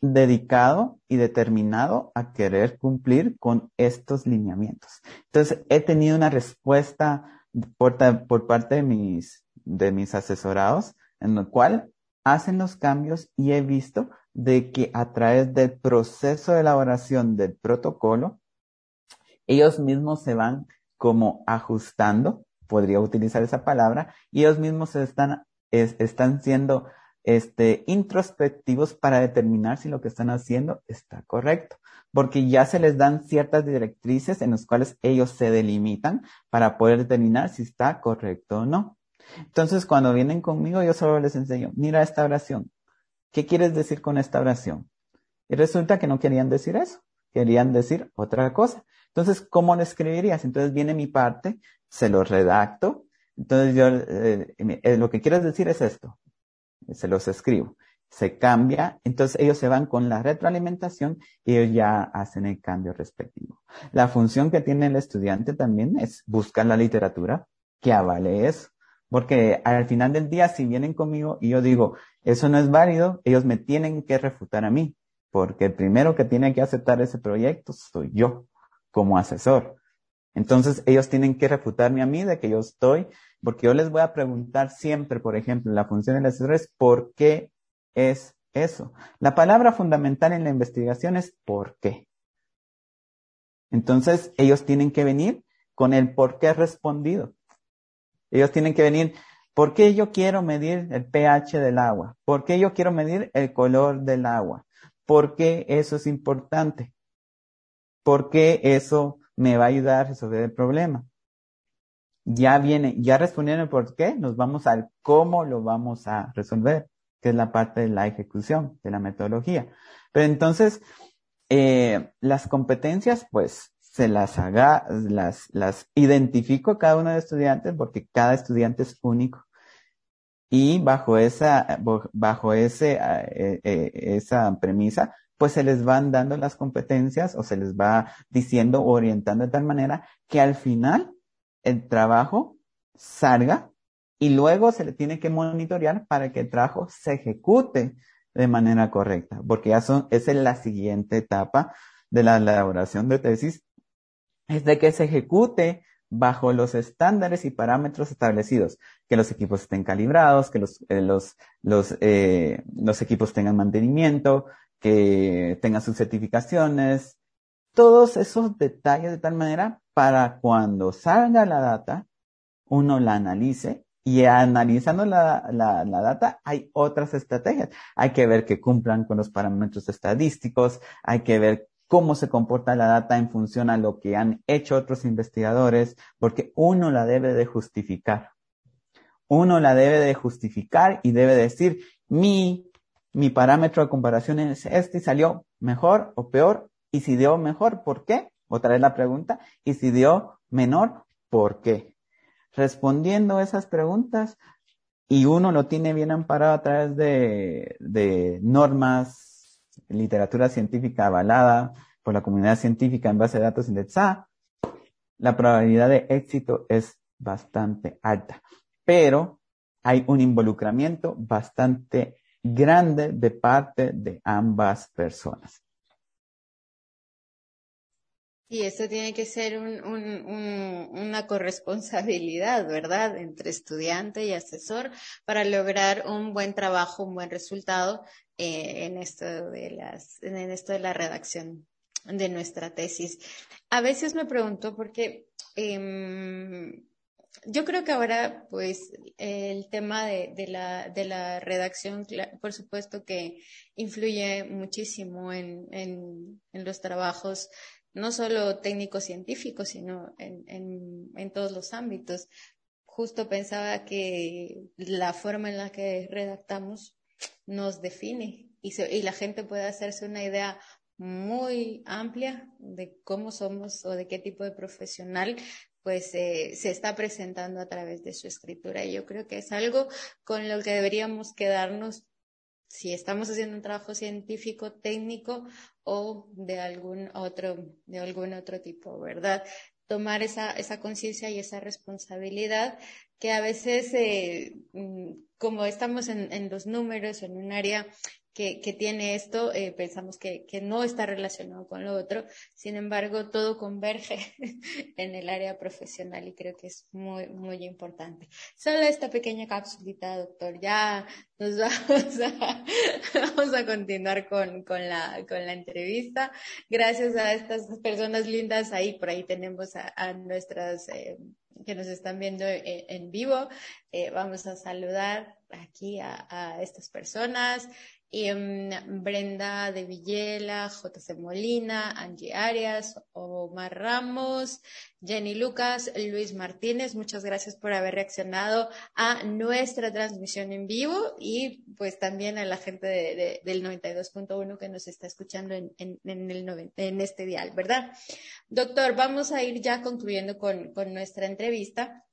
dedicado y determinado a querer cumplir con estos lineamientos. Entonces, he tenido una respuesta por, por parte de mis, de mis asesorados en lo cual hacen los cambios y he visto de que a través del proceso de elaboración del protocolo, ellos mismos se van como ajustando, podría utilizar esa palabra, y ellos mismos están, están siendo este, introspectivos para determinar si lo que están haciendo está correcto, porque ya se les dan ciertas directrices en las cuales ellos se delimitan para poder determinar si está correcto o no. Entonces, cuando vienen conmigo, yo solo les enseño, mira esta oración. ¿Qué quieres decir con esta oración? Y resulta que no querían decir eso, querían decir otra cosa. Entonces, ¿cómo lo escribirías? Entonces viene mi parte, se lo redacto. Entonces yo, eh, eh, lo que quieres decir es esto. Se los escribo. Se cambia. Entonces ellos se van con la retroalimentación y ellos ya hacen el cambio respectivo. La función que tiene el estudiante también es buscar la literatura que avale eso. Porque al final del día, si vienen conmigo y yo digo, eso no es válido, ellos me tienen que refutar a mí. Porque el primero que tiene que aceptar ese proyecto soy yo como asesor. Entonces ellos tienen que refutarme a mí de que yo estoy, porque yo les voy a preguntar siempre, por ejemplo, la función del asesor es ¿por qué es eso? La palabra fundamental en la investigación es ¿por qué? Entonces ellos tienen que venir con el por qué respondido. Ellos tienen que venir, ¿por qué yo quiero medir el pH del agua? ¿Por qué yo quiero medir el color del agua? ¿Por qué eso es importante? Porque eso me va a ayudar a resolver el problema. Ya viene, ya respondiendo el por qué, nos vamos al cómo lo vamos a resolver, que es la parte de la ejecución, de la metodología. Pero entonces, eh, las competencias, pues, se las haga, las, las identifico a cada uno de los estudiantes porque cada estudiante es único. Y bajo esa, bajo ese, eh, eh, esa premisa, pues se les van dando las competencias o se les va diciendo o orientando de tal manera que al final el trabajo salga y luego se le tiene que monitorear para que el trabajo se ejecute de manera correcta, porque ya son, esa es la siguiente etapa de la elaboración de tesis, es de que se ejecute bajo los estándares y parámetros establecidos, que los equipos estén calibrados, que los, eh, los, los, eh, los equipos tengan mantenimiento, que tenga sus certificaciones, todos esos detalles de tal manera para cuando salga la data, uno la analice y analizando la, la, la, data hay otras estrategias. Hay que ver que cumplan con los parámetros estadísticos, hay que ver cómo se comporta la data en función a lo que han hecho otros investigadores, porque uno la debe de justificar. Uno la debe de justificar y debe decir, mi mi parámetro de comparación es este y salió mejor o peor. Y si dio mejor, ¿por qué? Otra vez la pregunta. Y si dio menor, ¿por qué? Respondiendo esas preguntas, y uno lo tiene bien amparado a través de, de normas, literatura científica avalada por la comunidad científica en base de datos indexada, la probabilidad de éxito es bastante alta. Pero hay un involucramiento bastante grande de parte de ambas personas. Y eso tiene que ser un, un, una corresponsabilidad, ¿verdad?, entre estudiante y asesor para lograr un buen trabajo, un buen resultado eh, en, esto de las, en esto de la redacción de nuestra tesis. A veces me pregunto porque eh, yo creo que ahora, pues, el tema de, la, de la redacción, por supuesto que influye muchísimo en, los trabajos no solo técnico-científico, sino en, todos los ámbitos. Justo pensaba que la forma en la que redactamos nos define y la gente puede hacerse una idea muy amplia de cómo somos o de qué tipo de profesional pues eh, se está presentando a través de su escritura. Y yo creo que es algo con lo que deberíamos quedarnos si estamos haciendo un trabajo científico, técnico o de algún otro, de algún otro tipo, ¿verdad? Tomar esa, esa conciencia y esa responsabilidad que a veces, eh, mm, como estamos en, en, los números, en un área que, que tiene esto, eh, pensamos que, que, no está relacionado con lo otro. Sin embargo, todo converge en el área profesional y creo que es muy, muy importante. Solo esta pequeña capsulita, doctor. Ya nos vamos a, vamos a continuar con, con, la, con la entrevista. Gracias a estas personas lindas ahí, por ahí tenemos a, a nuestras eh, que nos están viendo en, en vivo. Eh, vamos a saludar aquí a, a estas personas Brenda de Villela, JC Molina, Angie Arias, Omar Ramos, Jenny Lucas, Luis Martínez, muchas gracias por haber reaccionado a nuestra transmisión en vivo y pues también a la gente de, de, del 92.1 que nos está escuchando en, en, este dial, ¿verdad? Doctor, vamos a ir ya concluyendo con, con nuestra entrevista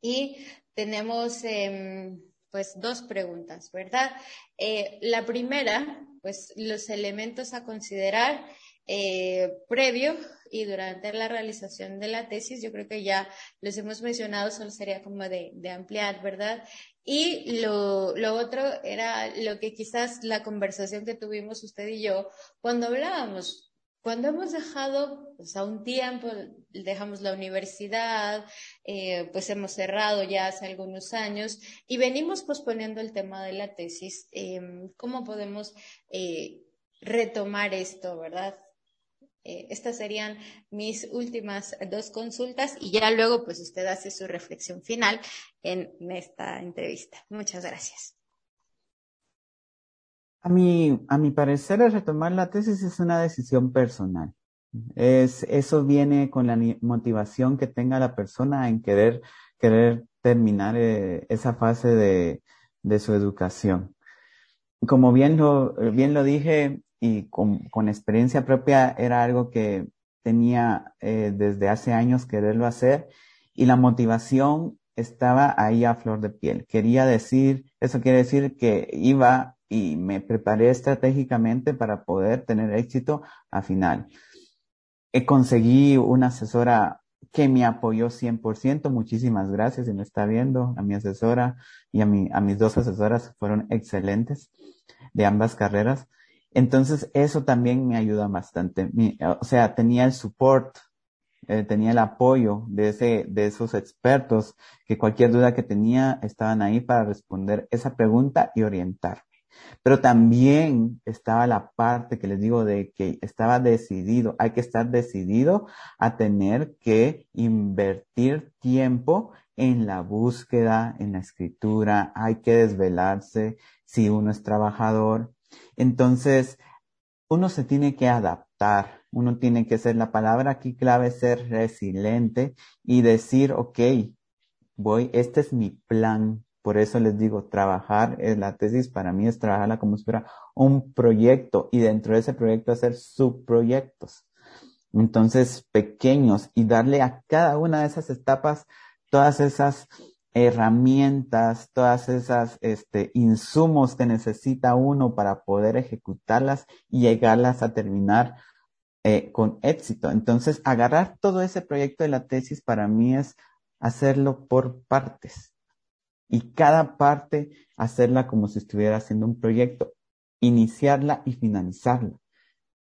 y tenemos... Eh, pues dos preguntas, ¿verdad? Eh, la primera, pues los elementos a considerar eh, previo y durante la realización de la tesis, yo creo que ya los hemos mencionado, solo sería como de, de ampliar, ¿verdad? Y lo, lo otro era lo que quizás la conversación que tuvimos usted y yo cuando hablábamos cuando hemos dejado, pues a un tiempo, dejamos la universidad, eh, pues hemos cerrado ya hace algunos años y venimos posponiendo el tema de la tesis, eh, ¿cómo podemos eh, retomar esto, verdad? Eh, estas serían mis últimas dos consultas y ya luego pues usted hace su reflexión final en esta entrevista. Muchas gracias. A mi, a mi parecer, el retomar la tesis es una decisión personal. Es, eso viene con la motivación que tenga la persona en querer, querer terminar eh, esa fase de, de su educación. Como bien lo, bien lo dije y con, con experiencia propia, era algo que tenía eh, desde hace años quererlo hacer y la motivación estaba ahí a flor de piel. Quería decir, eso quiere decir que iba y me preparé estratégicamente para poder tener éxito al final. Eh, conseguí una asesora que me apoyó 100%. Muchísimas gracias, si me está viendo, a mi asesora y a, mi, a mis dos asesoras fueron excelentes de ambas carreras. Entonces, eso también me ayuda bastante. Mi, o sea, tenía el support, eh, tenía el apoyo de, ese, de esos expertos que cualquier duda que tenía estaban ahí para responder esa pregunta y orientar. Pero también estaba la parte que les digo de que estaba decidido, hay que estar decidido a tener que invertir tiempo en la búsqueda, en la escritura, hay que desvelarse si uno es trabajador. Entonces, uno se tiene que adaptar, uno tiene que ser, la palabra aquí clave es ser resiliente y decir, ok, voy, este es mi plan, por eso les digo, trabajar en la tesis para mí es trabajarla como si fuera un proyecto y dentro de ese proyecto hacer subproyectos. Entonces, pequeños y darle a cada una de esas etapas todas esas herramientas, todas esas este, insumos que necesita uno para poder ejecutarlas y llegarlas a terminar eh, con éxito. Entonces, agarrar todo ese proyecto de la tesis para mí es hacerlo por partes y cada parte hacerla como si estuviera haciendo un proyecto, iniciarla y finalizarla.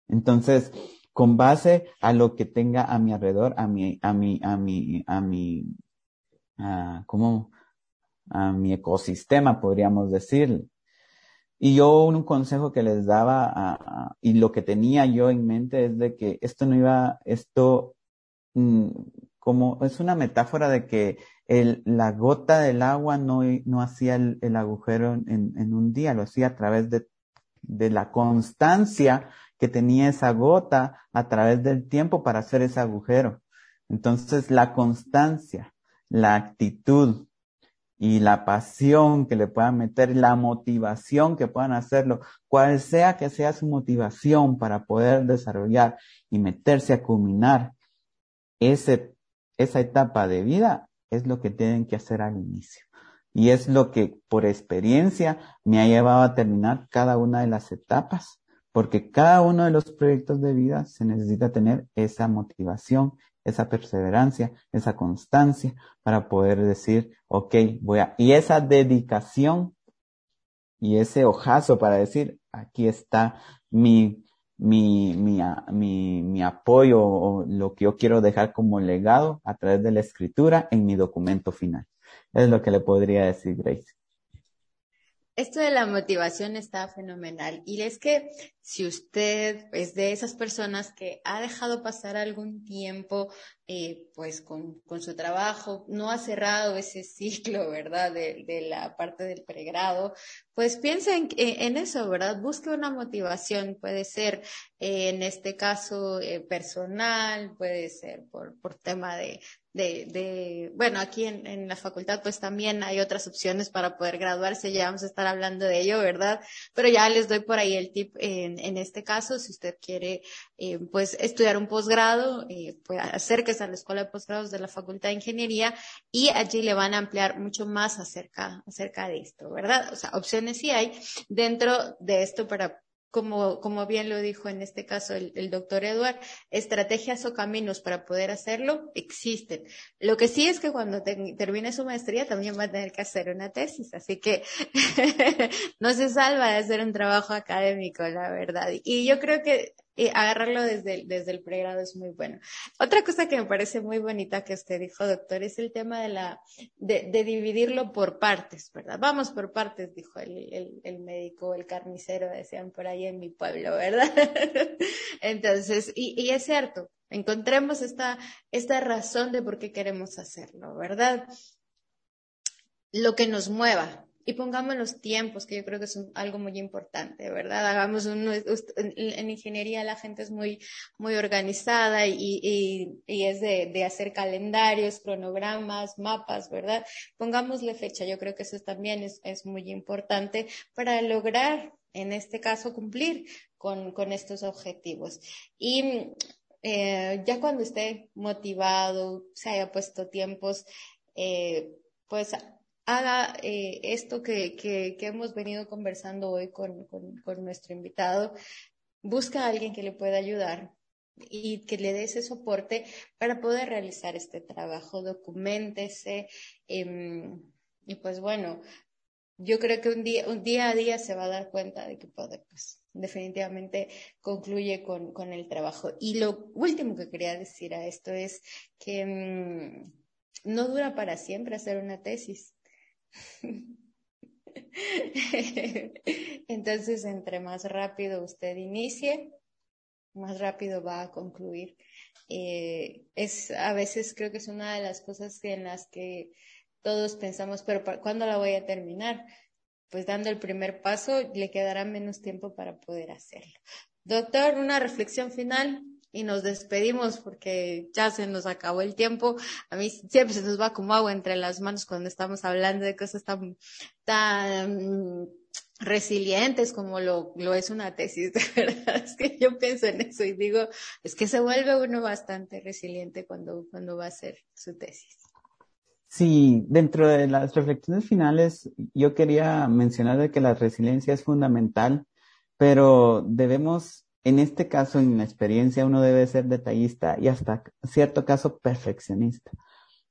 Entonces, con base a lo que tenga a mi alrededor, a mi, a mi, a mi, a mi, a, ¿cómo? A mi ecosistema, podríamos decir. Y yo un consejo que les daba y lo que tenía yo en mente es de que esto no iba, esto mm, como es una metáfora de que la gota del agua no, no hacía el, agujero en, en, un día, lo hacía a través de, de la constancia que tenía esa gota a través del tiempo para hacer ese agujero. Entonces la constancia, la actitud, y la pasión que le puedan meter, la motivación que puedan hacerlo, cual sea que sea su motivación para poder desarrollar y meterse a culminar ese, esa etapa de vida, es lo que tienen que hacer al inicio. Y es lo que por experiencia me ha llevado a terminar cada una de las etapas, porque cada uno de los proyectos de vida se necesita tener esa motivación, esa perseverancia, esa constancia para poder decir, ok, voy a, y esa dedicación y ese ojazo para decir, aquí está mi, mi, mi, mi, mi apoyo o lo que yo quiero dejar como legado a través de la escritura en mi documento final. Es lo que le podría decir Grace. Esto de la motivación está fenomenal. Y es que si usted es de esas personas que ha dejado pasar algún tiempo, eh, pues con, con, su trabajo, no ha cerrado ese ciclo, ¿verdad? De, la parte del pregrado, pues piensa en, en, eso, ¿verdad? Busque una motivación. Puede ser, eh, en este caso, eh, personal, puede ser por, por tema de, de, de, bueno, aquí en, en, la facultad pues también hay otras opciones para poder graduarse, ya vamos a estar hablando de ello, ¿verdad? Pero ya les doy por ahí el tip en, en este caso, si usted quiere eh, pues estudiar un posgrado, eh, pues acérquese a la Escuela de Posgrados de la Facultad de Ingeniería y allí le van a ampliar mucho más acerca, acerca de esto, ¿verdad? O sea, opciones sí hay dentro de esto para como, como bien lo dijo en este caso el, doctor Eduard, estrategias o caminos para poder hacerlo existen. Lo que sí es que cuando termine su maestría también va a tener que hacer una tesis, así que no se salva de hacer un trabajo académico, la verdad. Y yo creo que y agarrarlo desde el, desde el pregrado es muy bueno. Otra cosa que me parece muy bonita que usted dijo, doctor, es el tema de la, de, de dividirlo por partes, ¿verdad? Vamos por partes, dijo el, el, el, médico, el carnicero, decían por ahí en mi pueblo, ¿verdad? Entonces, y, y es cierto, encontremos esta, esta razón de por qué queremos hacerlo, ¿verdad? Lo que nos mueva, y pongamos los tiempos, que yo creo que es algo muy importante, ¿verdad? Hagamos un, en, ingeniería la gente es muy, muy organizada y, y, es de, de, hacer calendarios, cronogramas, mapas, ¿verdad? Pongámosle fecha, yo creo que eso también es, es muy importante para lograr, en este caso, cumplir con, con estos objetivos. Y eh, ya cuando esté motivado, se haya puesto tiempos, eh, pues haga eh, esto que, que, hemos venido conversando hoy con, con, nuestro invitado, busca a alguien que le pueda ayudar y que le dé ese soporte para poder realizar este trabajo, documentese eh, y pues bueno, yo creo que un día, un día a día se va a dar cuenta de que puede, pues definitivamente concluye con, con el trabajo. Y lo último que quería decir a esto es que mmm, no dura para siempre hacer una tesis Entonces, entre más rápido usted inicie, más rápido va a concluir. Eh, es a veces creo que es una de las cosas en las que todos pensamos, pero ¿cuándo la voy a terminar? Pues dando el primer paso, le quedará menos tiempo para poder hacerlo. Doctor, una reflexión final y nos despedimos porque ya se nos acabó el tiempo. A mí siempre se nos va como agua entre las manos cuando estamos hablando de cosas tan, tan resilientes como lo, lo es una tesis, de verdad. Es que yo pienso en eso y digo, es que se vuelve uno bastante resiliente cuando, cuando va a hacer su tesis. Sí, dentro de las reflexiones finales, yo quería mencionar de que la resiliencia es fundamental, pero debemos en este caso, en la experiencia, uno debe ser detallista y hasta cierto caso perfeccionista,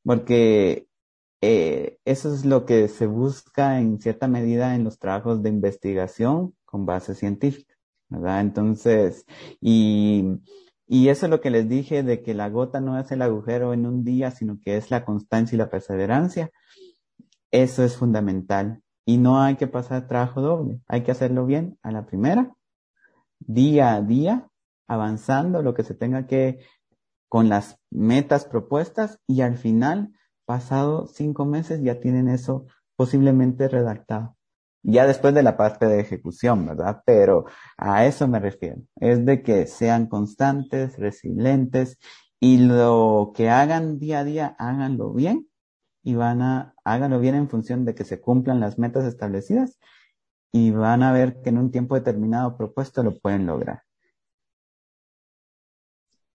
porque eh, eso es lo que se busca en cierta medida en los trabajos de investigación con base científica, ¿verdad? Entonces, y Y eso es lo que les dije de que la gota no es el agujero en un día, sino que es la constancia y la perseverancia. Eso es fundamental. Y no hay que pasar trabajo doble. Hay que hacerlo bien a la primera, día a día, avanzando lo que se tenga que con las metas propuestas y al final, pasado cinco meses, ya tienen eso posiblemente redactado. Ya después de la parte de ejecución, ¿verdad? Pero a eso me refiero. Es de que sean constantes, resilientes y lo que hagan día a día, háganlo bien y van a, háganlo bien en función de que se cumplan las metas establecidas y van a ver que en un tiempo determinado propuesto lo pueden lograr.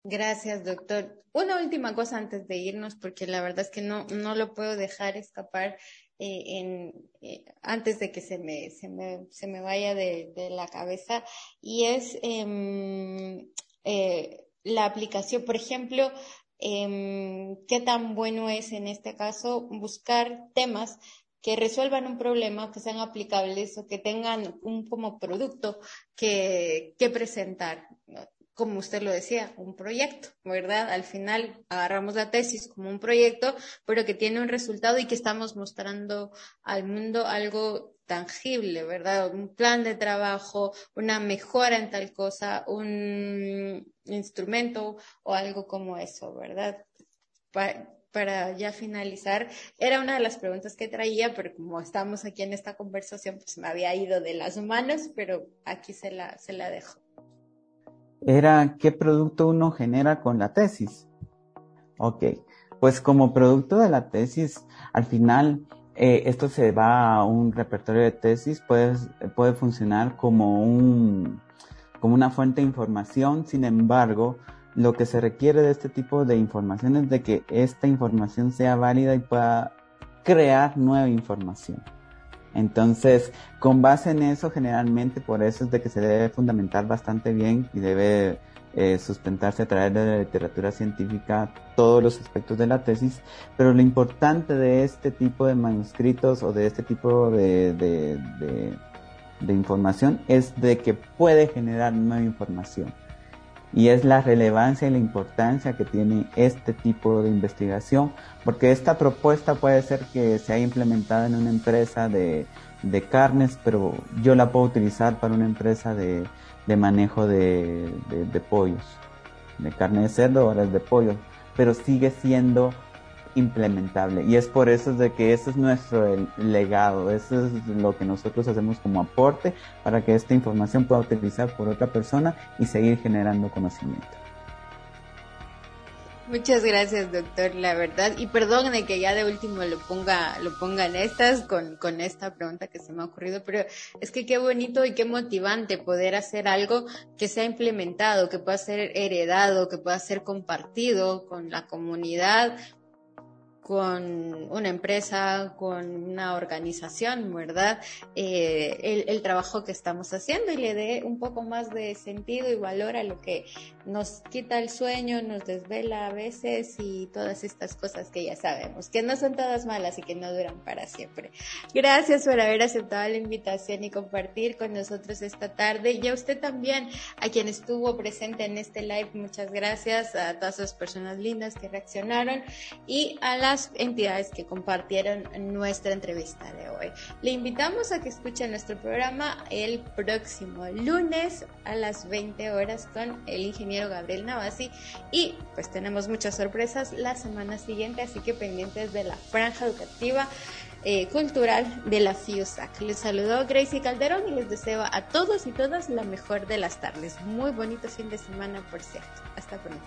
Gracias, doctor. Una última cosa antes de irnos, porque la verdad es que no, no lo puedo dejar escapar eh, en, eh, antes de que se me, se me, se me vaya de, de la cabeza, y es eh, eh, la aplicación, por ejemplo, eh, qué tan bueno es en este caso buscar temas que resuelvan un problema, que sean aplicables o que tengan un como producto que, que presentar como usted lo decía, un proyecto, ¿verdad? Al final agarramos la tesis como un proyecto, pero que tiene un resultado y que estamos mostrando al mundo algo tangible, ¿verdad? Un plan de trabajo, una mejora en tal cosa, un instrumento o algo como eso, ¿verdad? Para ya finalizar, era una de las preguntas que traía, pero como estamos aquí en esta conversación, pues me había ido de las manos, pero aquí se la, se la dejo era qué producto uno genera con la tesis. Ok, pues como producto de la tesis, al final eh, esto se va a un repertorio de tesis, puede, puede funcionar como, un, como una fuente de información, sin embargo, lo que se requiere de este tipo de información es de que esta información sea válida y pueda crear nueva información. Entonces, con base en eso, generalmente por eso es de que se debe fundamentar bastante bien y debe eh, sustentarse a través de la literatura científica todos los aspectos de la tesis, pero lo importante de este tipo de manuscritos o de este tipo de, información es de que puede generar nueva información y es la relevancia y la importancia que tiene este tipo de investigación, porque esta propuesta puede ser que sea implementada en una empresa de, de carnes, pero yo la puedo utilizar para una empresa de, de manejo de, de, de pollos, de carne de cerdo, ahora es de pollo, pero sigue siendo implementable. Y es por eso de que ese es nuestro legado, eso es lo que nosotros hacemos como aporte para que esta información pueda utilizar por otra persona y seguir generando conocimiento. Muchas gracias, doctor, la verdad. Y perdónenme que ya de último lo ponga, lo ponga en estas con, con esta pregunta que se me ha ocurrido, pero es que qué bonito y qué motivante poder hacer algo que sea implementado, que pueda ser heredado, que pueda ser compartido con la comunidad, con una empresa, con una organización, ¿verdad? Eh, el, el, trabajo que estamos haciendo y le dé un poco más de sentido y valor a lo que nos quita el sueño, nos desvela a veces y todas estas cosas que ya sabemos, que no son todas malas y que no duran para siempre. Gracias por haber aceptado la invitación y compartir con nosotros esta tarde y a usted también, a quien estuvo presente en este live, muchas gracias a todas las personas lindas que reaccionaron y a entidades que compartieron nuestra entrevista de hoy. Le invitamos a que escuche nuestro programa el próximo lunes a las 20 horas con el ingeniero Gabriel Navasi y pues tenemos muchas sorpresas la semana siguiente, así que pendientes de la franja educativa. Eh, cultural de la FIUSAC. Les saludó Gracie Calderón y les deseo a todos y todas la mejor de las tardes. Muy bonito fin de semana, por cierto. Hasta pronto.